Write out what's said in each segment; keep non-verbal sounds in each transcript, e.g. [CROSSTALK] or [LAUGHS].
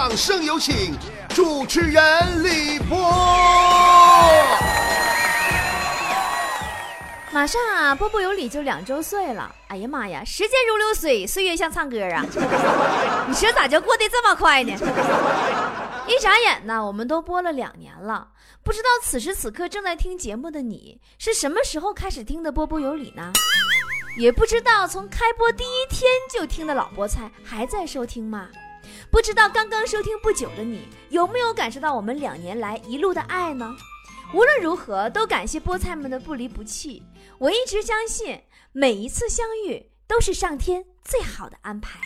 掌声有请主持人李波。马上啊，波波有理就两周岁了。哎呀妈呀，时间如流水，岁月像唱歌啊！[LAUGHS] 你说咋就过得这么快呢？一眨眼呢，我们都播了两年了。不知道此时此刻正在听节目的你，是什么时候开始听的波波有理呢？也不知道从开播第一天就听的老菠菜还在收听吗？不知道刚刚收听不久的你，有没有感受到我们两年来一路的爱呢？无论如何，都感谢菠菜们的不离不弃。我一直相信，每一次相遇都是上天最好的安排。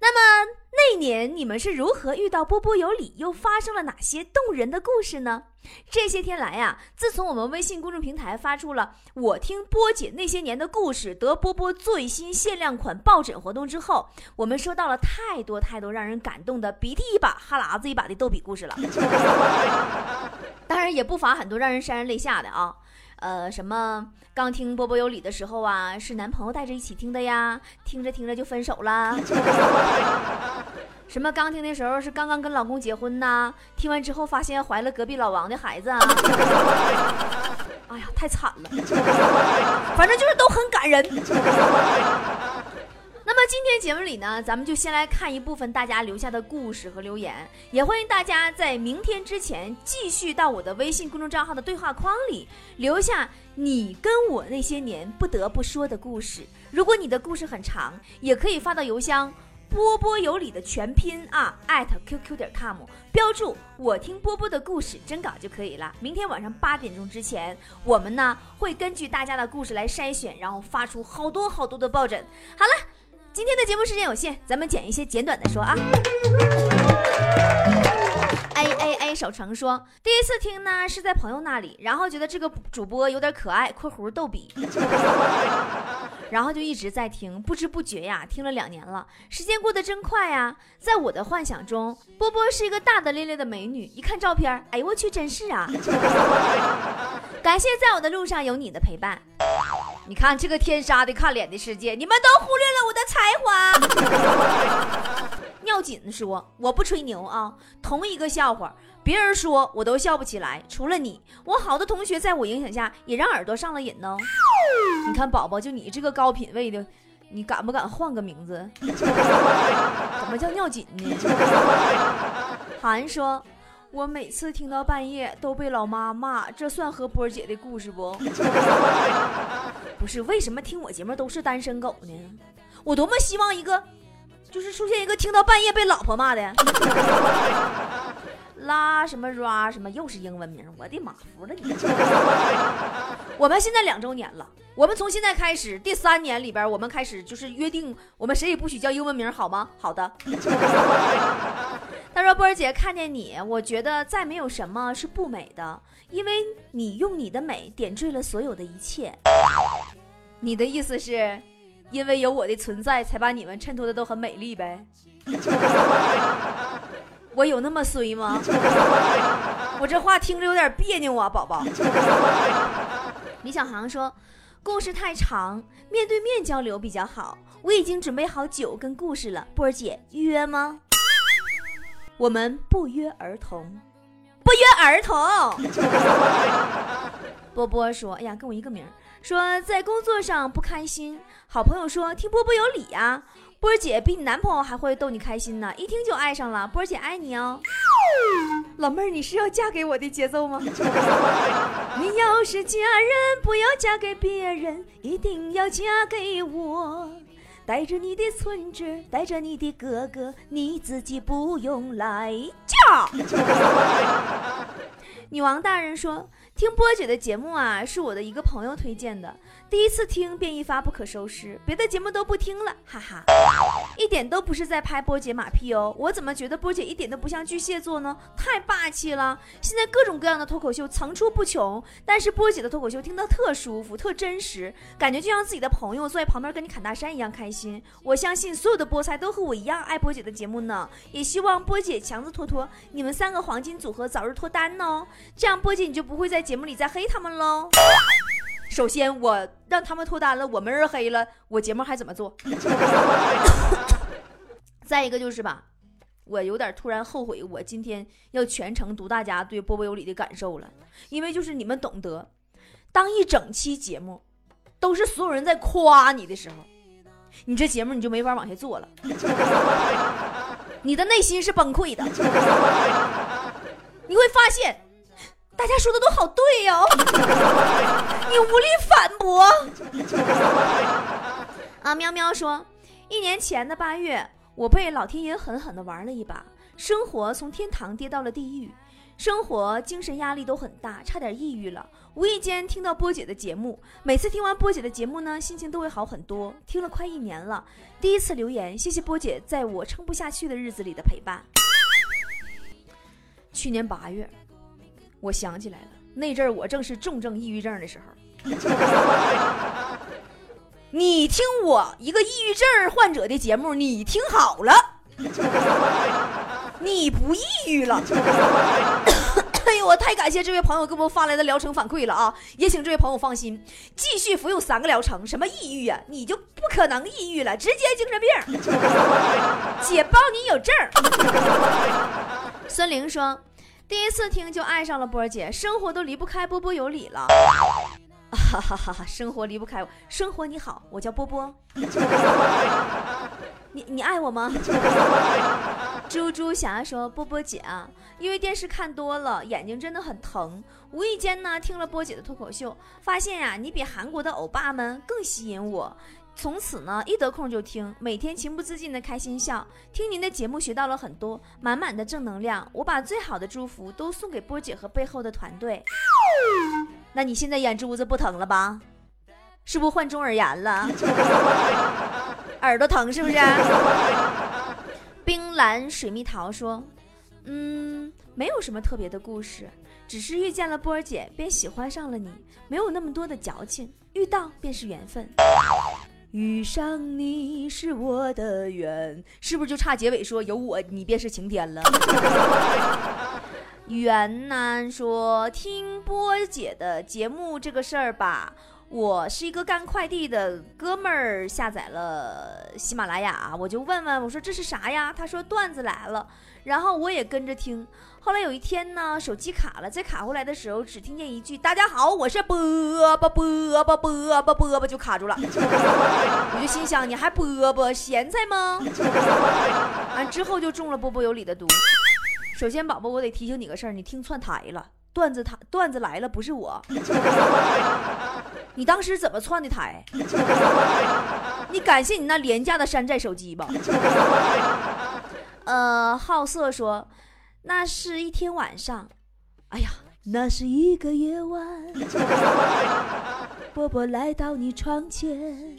那么那年你们是如何遇到波波有理，又发生了哪些动人的故事呢？这些天来呀，自从我们微信公众平台发出了“我听波姐那些年的故事”得波波最新限量款抱枕活动之后，我们收到了太多太多让人感动的鼻涕一把哈喇子一把的逗比故事了。当然也不乏很多让人潸然泪下的啊。呃，什么刚听波波有理的时候啊，是男朋友带着一起听的呀，听着听着就分手了。[LAUGHS] 什么刚听的时候是刚刚跟老公结婚呐，听完之后发现怀了隔壁老王的孩子啊。[LAUGHS] 哎呀，太惨了，[LAUGHS] 反正就是都很感人。那么今天节目里呢，咱们就先来看一部分大家留下的故事和留言，也欢迎大家在明天之前继续到我的微信公众账号的对话框里留下你跟我那些年不得不说的故事。如果你的故事很长，也可以发到邮箱波波有理的全拼啊艾特 qq 点 com，标注我听波波的故事真稿就可以了。明天晚上八点钟之前，我们呢会根据大家的故事来筛选，然后发出好多好多的抱枕。好了。今天的节目时间有限，咱们剪一些简短的说啊。A A A 守成说，第一次听呢是在朋友那里，然后觉得这个主播有点可爱（括弧逗比），[LAUGHS] 然后就一直在听，不知不觉呀，听了两年了，时间过得真快呀。在我的幻想中，波波是一个大大咧咧的美女，一看照片，哎呦我去，真是啊！[LAUGHS] 感谢在我的路上有你的陪伴。你看这个天杀的看脸的世界，你们都忽略了我的才华。[LAUGHS] 尿紧说：“我不吹牛啊，同一个笑话，别人说我都笑不起来，除了你，我好多同学在我影响下也让耳朵上了瘾呢。你看宝宝，就你这个高品位的，你敢不敢换个名字？[LAUGHS] 怎么叫尿紧呢？” [LAUGHS] 韩说。我每次听到半夜都被老妈骂，这算和波姐的故事不？不是，为什么听我节目都是单身狗呢？我多么希望一个，就是出现一个听到半夜被老婆骂的，拉什么 ra 什么，又是英文名，我的妈，服了你！我们现在两周年了，我们从现在开始第三年里边，我们开始就是约定，我们谁也不许叫英文名，好吗？好的。他说：“波儿姐看见你，我觉得再没有什么是不美的，因为你用你的美点缀了所有的一切。你的意思是，因为有我的存在，才把你们衬托的都很美丽呗？[LAUGHS] 我有那么衰吗？[LAUGHS] 我这话听着有点别扭啊，宝宝。”李小航说：“故事太长，面对面交流比较好。我已经准备好酒跟故事了，波儿姐约吗？”我们不约而同，不约而同。[LAUGHS] 波波说：“哎呀，跟我一个名。”说在工作上不开心，好朋友说听波波有理呀。波儿姐比你男朋友还会逗你开心呢，一听就爱上了。波儿姐爱你哦，老妹儿，你是要嫁给我的节奏吗？[LAUGHS] 你要是嫁人，不要嫁给别人，一定要嫁给我。带着你的孙子，带着你的哥哥，你自己不用来叫。[LAUGHS] 女王大人说。听波姐的节目啊，是我的一个朋友推荐的。第一次听便一发不可收拾，别的节目都不听了，哈哈，一点都不是在拍波姐马屁哦。我怎么觉得波姐一点都不像巨蟹座呢？太霸气了！现在各种各样的脱口秀层出不穷，但是波姐的脱口秀听得特舒服、特真实，感觉就像自己的朋友坐在旁边跟你侃大山一样开心。我相信所有的菠菜都和我一样爱波姐的节目呢，也希望波姐强子脱脱，你们三个黄金组合早日脱单哦，这样波姐你就不会在。节目里再黑他们喽。首先，我让他们脱单了，我没人黑了，我节目还怎么做？[LAUGHS] 再一个就是吧，我有点突然后悔，我今天要全程读大家对波波有理的感受了，因为就是你们懂得，当一整期节目都是所有人在夸你的时候，你这节目你就没法往下做了，[LAUGHS] 你的内心是崩溃的，你会发现大家说的都好对哟，[LAUGHS] 你无力反驳。啊，喵喵说，一年前的八月。我被老天爷狠狠的玩了一把，生活从天堂跌到了地狱，生活精神压力都很大，差点抑郁了。无意间听到波姐的节目，每次听完波姐的节目呢，心情都会好很多。听了快一年了，第一次留言，谢谢波姐在我撑不下去的日子里的陪伴。去年八月，我想起来了，那阵儿我正是重症抑郁症的时候。你听我一个抑郁症患者的节目，你听好了，你不抑郁了。[COUGHS] 哎呦，我太感谢这位朋友给我们发来的疗程反馈了啊！也请这位朋友放心，继续服用三个疗程。什么抑郁啊，你就不可能抑郁了，直接精神病。[LAUGHS] 姐包你有证。[LAUGHS] 孙玲说，第一次听就爱上了波姐，生活都离不开波波有理了。哈哈哈！哈生活离不开我。生活你好，我叫波波。[LAUGHS] 你你爱我吗？[LAUGHS] 猪猪侠说：“波波姐啊，因为电视看多了，眼睛真的很疼。无意间呢，听了波姐的脱口秀，发现呀，你比韩国的欧巴们更吸引我。”从此呢，一得空就听，每天情不自禁的开心笑。听您的节目学到了很多，满满的正能量。我把最好的祝福都送给波姐和背后的团队。那你现在眼珠子不疼了吧？是不是患中耳炎了？[LAUGHS] 耳朵疼是不是？冰蓝水蜜桃说：“嗯，没有什么特别的故事，只是遇见了波儿姐，便喜欢上了你，没有那么多的矫情，遇到便是缘分。”遇上你是我的缘，是不是就差结尾说有我你便是晴天了？[LAUGHS] 袁南说听波姐的节目这个事儿吧，我是一个干快递的哥们儿，下载了喜马拉雅，我就问问我说这是啥呀？他说段子来了，然后我也跟着听。后来有一天呢，手机卡了，在卡回来的时候，只听见一句“大家好，我是波波波波波波波波”，就卡住了。[LAUGHS] 我就心想，你还波波咸菜吗？完之后就中了波波有理的毒。首先，宝宝，我得提醒你个事儿，你听串台了，段子他段子来了，不是我。你当时怎么串的台？你感谢你那廉价的山寨手机吧。呃，好色说。那是一天晚上，哎呀，那是一个夜晚，[LAUGHS] 波波来到你床前，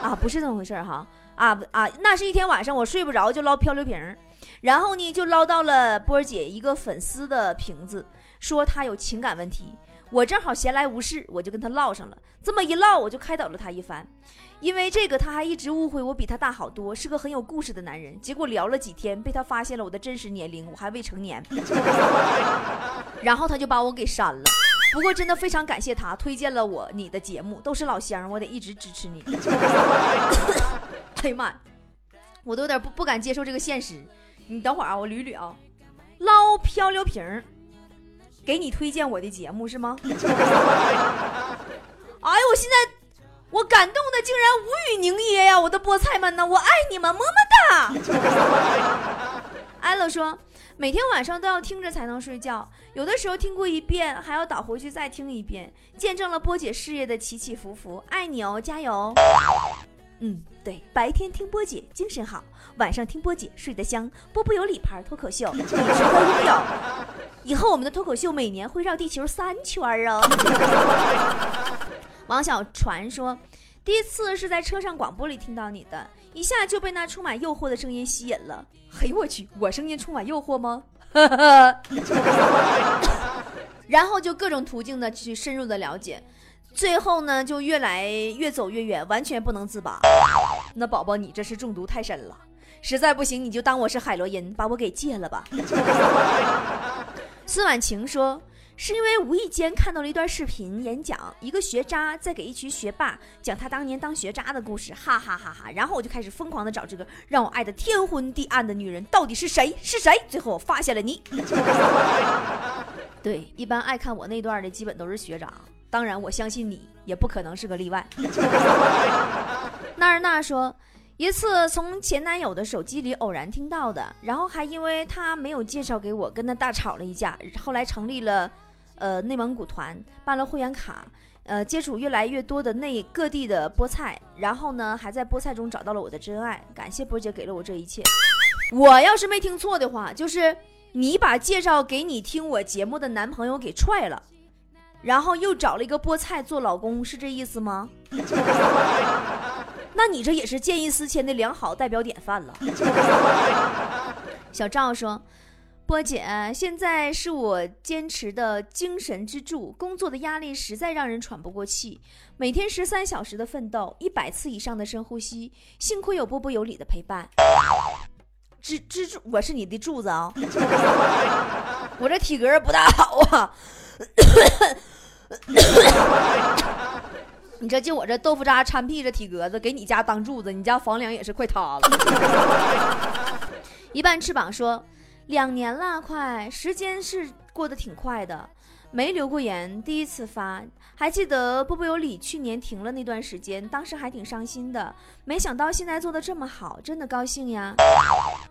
啊，不是这么回事哈，啊啊，那是一天晚上，我睡不着就捞漂流瓶，然后呢就捞到了波儿姐一个粉丝的瓶子，说她有情感问题。我正好闲来无事，我就跟他唠上了。这么一唠，我就开导了他一番。因为这个，他还一直误会我比他大好多，是个很有故事的男人。结果聊了几天，被他发现了我的真实年龄，我还未成年。[LAUGHS] 然后他就把我给删了。不过真的非常感谢他推荐了我你的节目，都是老乡，我得一直支持你。哎呀妈，我都有点不不敢接受这个现实。你等会儿啊，我捋捋啊，捞漂流瓶儿。给你推荐我的节目是吗？[LAUGHS] 哎呦，我现在我感动的竟然无语凝噎呀！我的菠菜们呢？我爱你们，么么哒！[LAUGHS] 艾乐说，每天晚上都要听着才能睡觉，有的时候听过一遍还要倒回去再听一遍，见证了波姐事业的起起伏伏。爱你哦，加油！嗯，对，白天听波姐精神好，晚上听波姐睡得香。波波有礼牌脱口秀，你值得拥有。以后我们的脱口秀每年会绕地球三圈哦。王小传说，第一次是在车上广播里听到你的，一下就被那充满诱惑的声音吸引了。嘿，我去，我声音充满诱惑吗？[LAUGHS] 然后就各种途径的去深入的了解。最后呢，就越来越走越远，完全不能自拔。那宝宝，你这是中毒太深了，实在不行你就当我是海洛因，把我给戒了吧。[LAUGHS] 孙婉晴说：“是因为无意间看到了一段视频演讲，一个学渣在给一群学霸讲他当年当学渣的故事，哈哈哈哈！然后我就开始疯狂的找这个让我爱的天昏地暗的女人到底是谁？是谁？最后我发现了你。[LAUGHS] 对，一般爱看我那段的基本都是学长，当然我相信你也不可能是个例外。那儿那说。一次从前男友的手机里偶然听到的，然后还因为他没有介绍给我，跟他大吵了一架。后来成立了，呃，内蒙古团，办了会员卡，呃，接触越来越多的内各地的菠菜，然后呢，还在菠菜中找到了我的真爱。感谢波姐给了我这一切。我要是没听错的话，就是你把介绍给你听我节目的男朋友给踹了，然后又找了一个菠菜做老公，是这意思吗？[LAUGHS] 那你这也是见异思迁的良好代表典范了。小赵说：“波姐，现在是我坚持的精神支柱，工作的压力实在让人喘不过气。每天十三小时的奋斗，一百次以上的深呼吸，幸亏有波波有理的陪伴。支支柱，我是你的柱子啊！[LAUGHS] 我这体格不大好啊。[COUGHS] ”你这就我这豆腐渣掺屁这体格子，给你家当柱子，你家房梁也是快塌了。[LAUGHS] 一半翅膀说，两年了，快时间是过得挺快的，没留过言，第一次发。还记得波波有理去年停了那段时间，当时还挺伤心的，没想到现在做的这么好，真的高兴呀。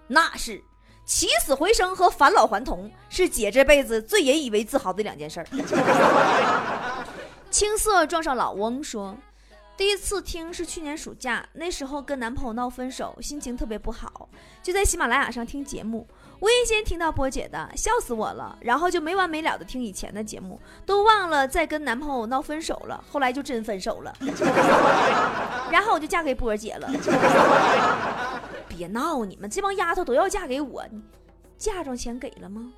那是起死回生和返老还童，是姐这辈子最引以为自豪的两件事儿。[LAUGHS] 青涩撞上老翁说：“第一次听是去年暑假，那时候跟男朋友闹分手，心情特别不好，就在喜马拉雅上听节目，无意间听到波姐的，笑死我了。然后就没完没了的听以前的节目，都忘了再跟男朋友闹分手了。后来就真分手了，[LAUGHS] 然后我就嫁给波姐了。别闹，你们这帮丫头都要嫁给我，你嫁妆钱给了吗？”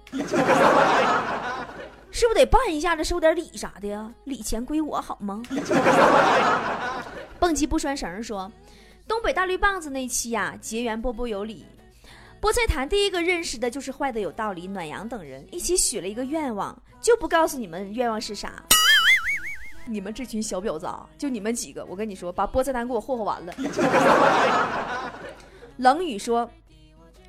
是不是得办一下子收点礼啥的呀？礼钱归我好吗？蹦极不拴绳说，东北大绿棒子那期呀，结缘波波有理。菠菜坛第一个认识的就是坏的有道理、暖阳等人，一起许了一个愿望，就不告诉你们愿望是啥。你们这群小婊子，啊，就你们几个，我跟你说，把菠菜坛给我霍霍完了。[LAUGHS] 冷雨说，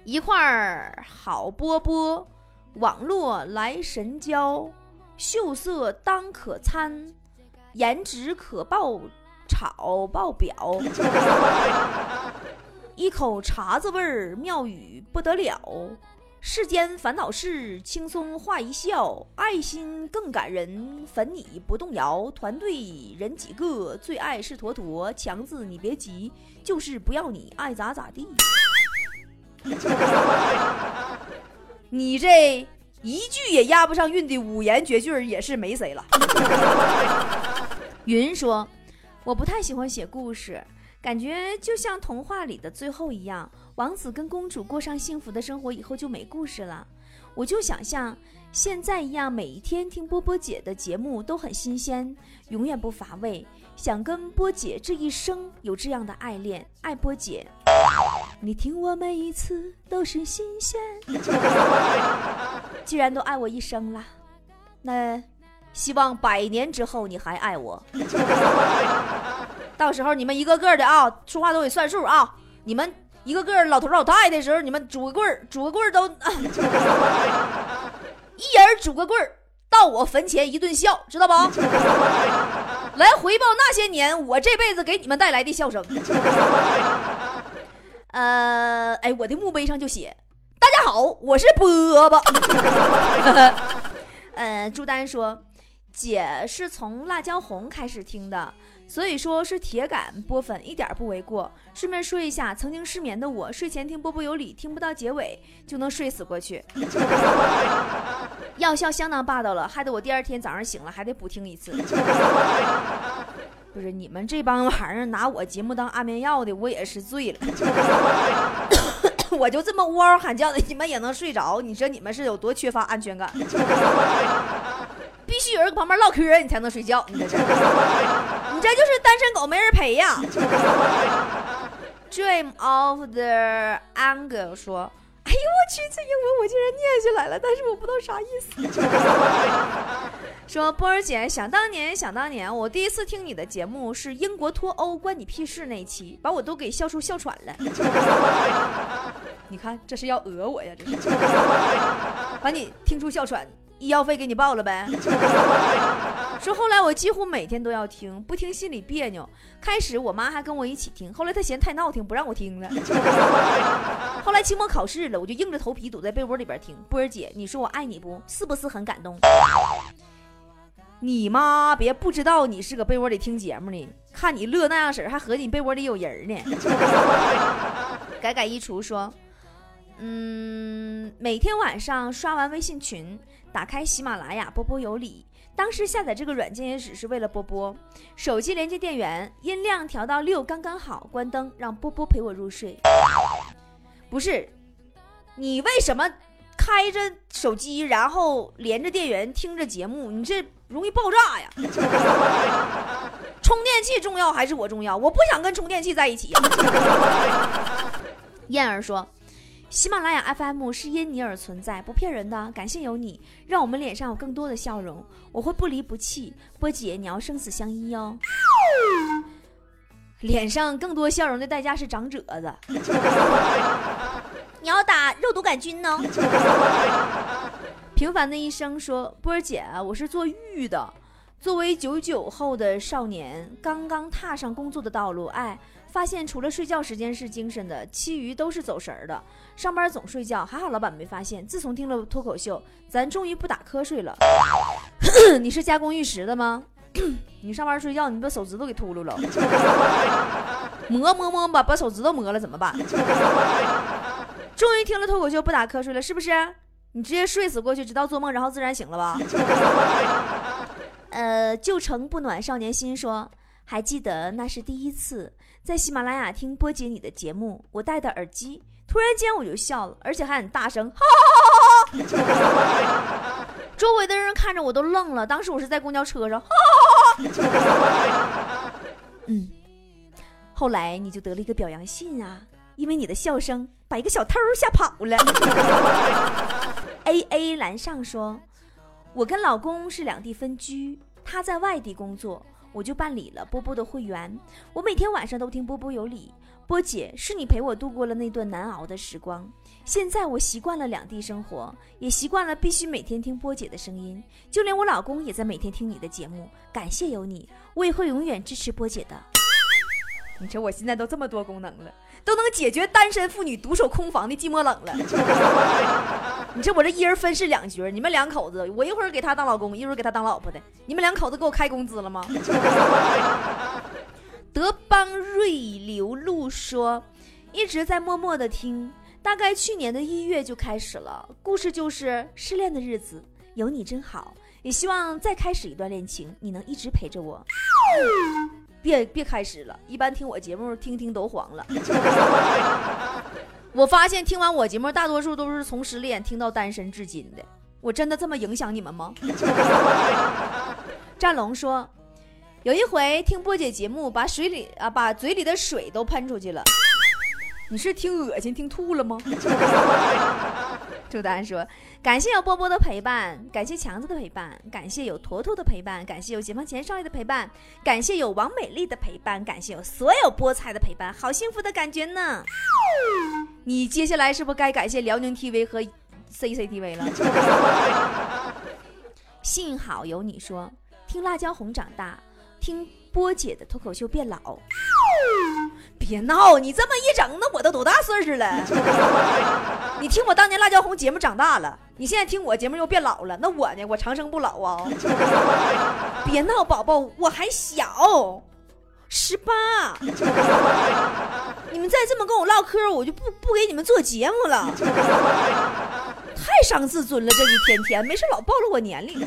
一块儿好波波。网络来神交，秀色当可餐，颜值可爆炒爆表，一口碴子味儿妙语不得了，世间烦恼事轻松话一笑，爱心更感人，粉你不动摇，团队人几个，最爱是坨坨，强子你别急，就是不要你爱咋咋地。[LAUGHS] 你这一句也押不上韵的五言绝句也是没谁了。[LAUGHS] 云说：“我不太喜欢写故事，感觉就像童话里的最后一样，王子跟公主过上幸福的生活以后就没故事了。我就想像现在一样，每一天听波波姐的节目都很新鲜，永远不乏味。想跟波姐这一生有这样的爱恋，爱波姐。”你听我每一次都是新鲜，[LAUGHS] 既然都爱我一生了，那希望百年之后你还爱我。到时候你们一个个的啊，说话都得算数啊！你们一个个老头老太太的时候，你们拄个棍儿，拄个棍儿都，[LAUGHS] 一人拄个棍儿到我坟前一顿笑，知道不？来回报那些年我这辈子给你们带来的笑声。呃，哎，我的墓碑上就写：“大家好，我是波波。[LAUGHS] ”呃，朱丹说：“姐是从辣椒红开始听的，所以说是铁杆波粉，一点不为过。顺便说一下，曾经失眠的我，睡前听波波有理，听不到结尾就能睡死过去。[LAUGHS] 药效相当霸道了，害得我第二天早上醒了还得补听一次。”不是你们这帮玩意儿拿我节目当安眠药的，我也是醉了。[COUGHS] 我就这么呜嗷喊叫的，你们也能睡着？你说你们是有多缺乏安全感？必须有人搁旁边唠嗑，你才能睡觉。你这，你这就是单身狗没人陪呀。Dream of the Angel 说：“哎呦我去，这英文我竟然念下来了，但是我不知道啥意思。说波儿姐，想当年，想当年，我第一次听你的节目是英国脱欧关你屁事那一期，把我都给笑出哮喘了。你看这是要讹我呀？这是把你听出哮喘，医药费给你报了呗？[LAUGHS] 说后来我几乎每天都要听，不听心里别扭。开始我妈还跟我一起听，后来她嫌太闹听，不让我听了。[LAUGHS] 后来期末考试了，我就硬着头皮躲在被窝里边听。波儿姐，你说我爱你不？是不是很感动？你妈别不知道你是搁被窝里听节目呢，看你乐那样式儿，还合计你被窝里有人呢。[LAUGHS] 改改衣橱说，嗯，每天晚上刷完微信群，打开喜马拉雅，波波有理。当时下载这个软件也只是为了波波。手机连接电源，音量调到六刚刚好，关灯，让波波陪我入睡。不是，你为什么开着手机，然后连着电源听着节目？你这容易爆炸呀！充电器重要还是我重要？我不想跟充电器在一起。燕儿说。喜马拉雅 FM 是因你而存在，不骗人的。感谢有你，让我们脸上有更多的笑容。我会不离不弃，波姐，你要生死相依哦。脸上更多笑容的代价是长褶子。[LAUGHS] 你要打肉毒杆菌呢。[LAUGHS] 平凡的一生说，波儿姐，我是做玉的，作为九九后的少年，刚刚踏上工作的道路，哎。发现除了睡觉时间是精神的，其余都是走神儿的。上班总睡觉，还好老板没发现。自从听了脱口秀，咱终于不打瞌睡了。你是加工玉石的吗？你上班睡觉，你把手指头给秃噜了。磨磨磨吧，把手指头磨了怎么办？终于听了脱口秀不打瞌睡了，是不是？你直接睡死过去，直到做梦，然后自然醒了吧？呃，旧城不暖少年心说。还记得那是第一次在喜马拉雅听波姐你的节目，我戴的耳机，突然间我就笑了，而且还很大声，哈哈哈哈！周围的人看着我都愣了。当时我是在公交车上，哈哈哈哈！嗯，后来你就得了一个表扬信啊，因为你的笑声把一个小偷吓跑了。A A 蓝上说，我跟老公是两地分居，他在外地工作。我就办理了波波的会员，我每天晚上都听波波有理。波姐是你陪我度过了那段难熬的时光，现在我习惯了两地生活，也习惯了必须每天听波姐的声音，就连我老公也在每天听你的节目。感谢有你，我也会永远支持波姐的。你瞅我现在都这么多功能了，都能解决单身妇女独守空房的寂寞冷了。[LAUGHS] 你这我这一人分饰两角，你们两口子，我一会儿给他当老公，一会儿给他当老婆的。你们两口子给我开工资了吗？[LAUGHS] 德邦瑞流露说，一直在默默的听，大概去年的一月就开始了。故事就是失恋的日子，有你真好，也希望再开始一段恋情，你能一直陪着我。别别开始了，一般听我节目听听都黄了。[LAUGHS] 我发现听完我节目，大多数都是从失恋听到单身至今的。我真的这么影响你们吗？[LAUGHS] 战龙说，有一回听波姐节目，把水里啊把嘴里的水都喷出去了。你是听恶心听吐了吗？[LAUGHS] 朱丹说。感谢有波波的陪伴，感谢强子的陪伴，感谢有坨坨的陪伴，感谢有解放前少爷的陪伴，感谢有王美丽的陪伴，感谢有所有菠菜的陪伴，好幸福的感觉呢！你接下来是不是该感谢辽宁 TV 和 CCTV 了？[LAUGHS] 幸好有你说，听辣椒红长大，听波姐的脱口秀变老。别闹！你这么一整，那我都多大岁数了？[LAUGHS] 你听我当年辣椒红节目长大了，你现在听我节目又变老了，那我呢？我长生不老啊！[LAUGHS] 别闹，宝宝，我还小，十八。你们再这么跟我唠嗑，我就不不给你们做节目了，太伤自尊了。这一天天没事老暴露我年龄。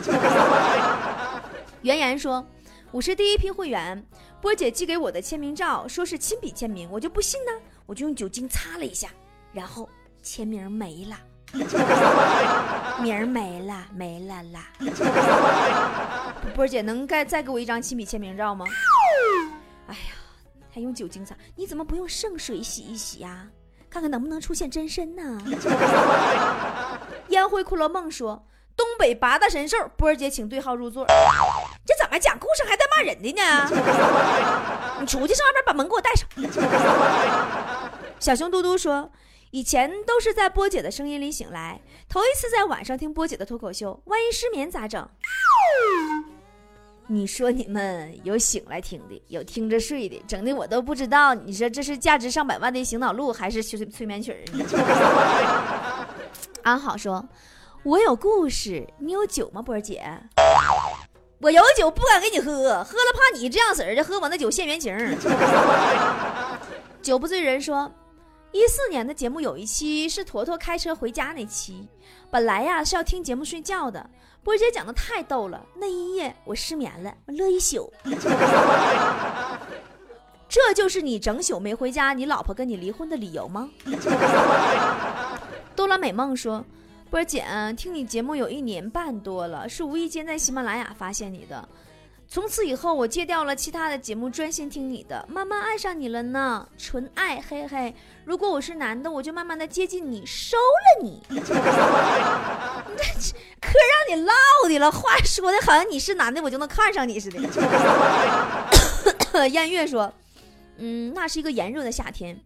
[LAUGHS] 袁言说。我是第一批会员，波姐寄给我的签名照，说是亲笔签名，我就不信呢，我就用酒精擦了一下，然后签名没了，[LAUGHS] 名没了，没了啦。波姐能再再给我一张亲笔签名照吗？哎呀，还用酒精擦？你怎么不用圣水洗一洗呀？看看能不能出现真身呢？[LAUGHS] 烟灰骷髅梦说：“东北八大神兽，波姐请对号入座。”这怎么讲故事还带骂人的呢？[LAUGHS] 你出去上外边把门给我带上。[LAUGHS] 小熊嘟嘟说：“以前都是在波姐的声音里醒来，头一次在晚上听波姐的脱口秀，万一失眠咋整？”你说你们有醒来听的，有听着睡的，整的我都不知道。你说这是价值上百万的醒脑露，还是催催眠曲儿？[LAUGHS] 安好说：“我有故事，你有酒吗，波姐？我有酒，不敢给你喝，喝了怕你这样式儿的喝我那酒现原形。[LAUGHS] ”酒不醉人说：“一四年的节目有一期是坨坨开车回家那期，本来呀是要听节目睡觉的。”波姐讲的太逗了，那一夜我失眠了，我乐一宿。[LAUGHS] 这就是你整宿没回家，你老婆跟你离婚的理由吗？[LAUGHS] 多拉美梦说：“波姐，听你节目有一年半多了，是无意间在喜马拉雅发现你的。”从此以后，我戒掉了其他的节目，专心听你的，慢慢爱上你了呢，纯爱，嘿嘿。如果我是男的，我就慢慢的接近你，收了你。你这嗑让你唠的了，话说的好像你是男的，我就能看上你似的。[COUGHS] 燕月说，嗯，那是一个炎热的夏天，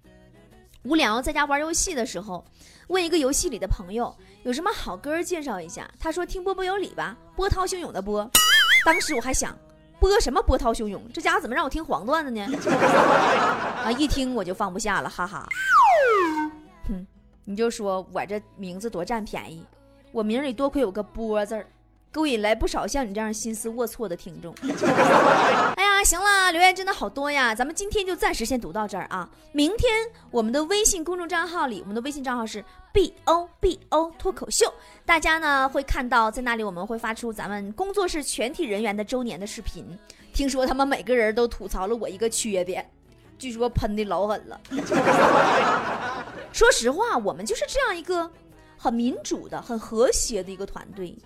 无聊在家玩游戏的时候，问一个游戏里的朋友有什么好歌介绍一下，他说听波波有理吧，波涛汹涌的波。当时我还想。播什么波涛汹涌？这家伙怎么让我听黄段子呢？[LAUGHS] 啊，一听我就放不下了，哈哈。哼，你就说我这名字多占便宜，我名里多亏有个波字儿。勾引来不少像你这样心思龌龊的听众。哎 [LAUGHS] 呀，行了，留言真的好多呀，咱们今天就暂时先读到这儿啊。明天我们的微信公众账号里，我们的微信账号是 b o b o 脱口秀，大家呢会看到在那里我们会发出咱们工作室全体人员的周年的视频。听说他们每个人都吐槽了我一个缺点，据说喷的老狠了。[LAUGHS] 说实话，我们就是这样一个很民主的、很和谐的一个团队。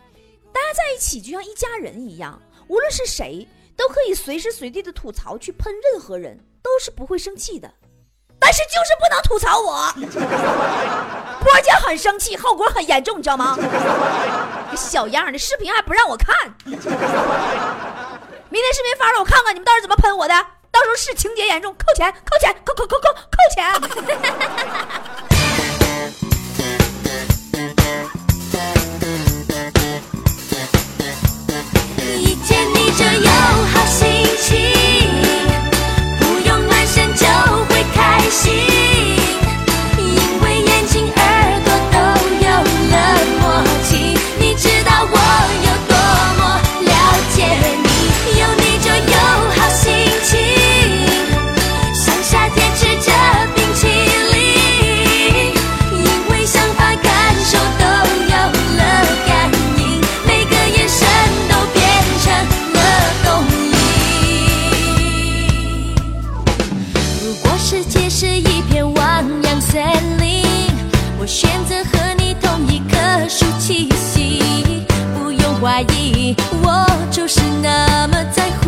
大家在一起就像一家人一样，无论是谁都可以随时随地的吐槽去喷任何人，都是不会生气的。但是就是不能吐槽我，波姐很生气，后果很严重，你知道吗？小样的视频还不让我看，明天视频发了我看看，你们到时候怎么喷我的？到时候是情节严重，扣钱，扣钱，扣扣扣扣扣钱。是一片汪洋森林，我选择和你同一棵树栖息，不用怀疑，我就是那么在乎。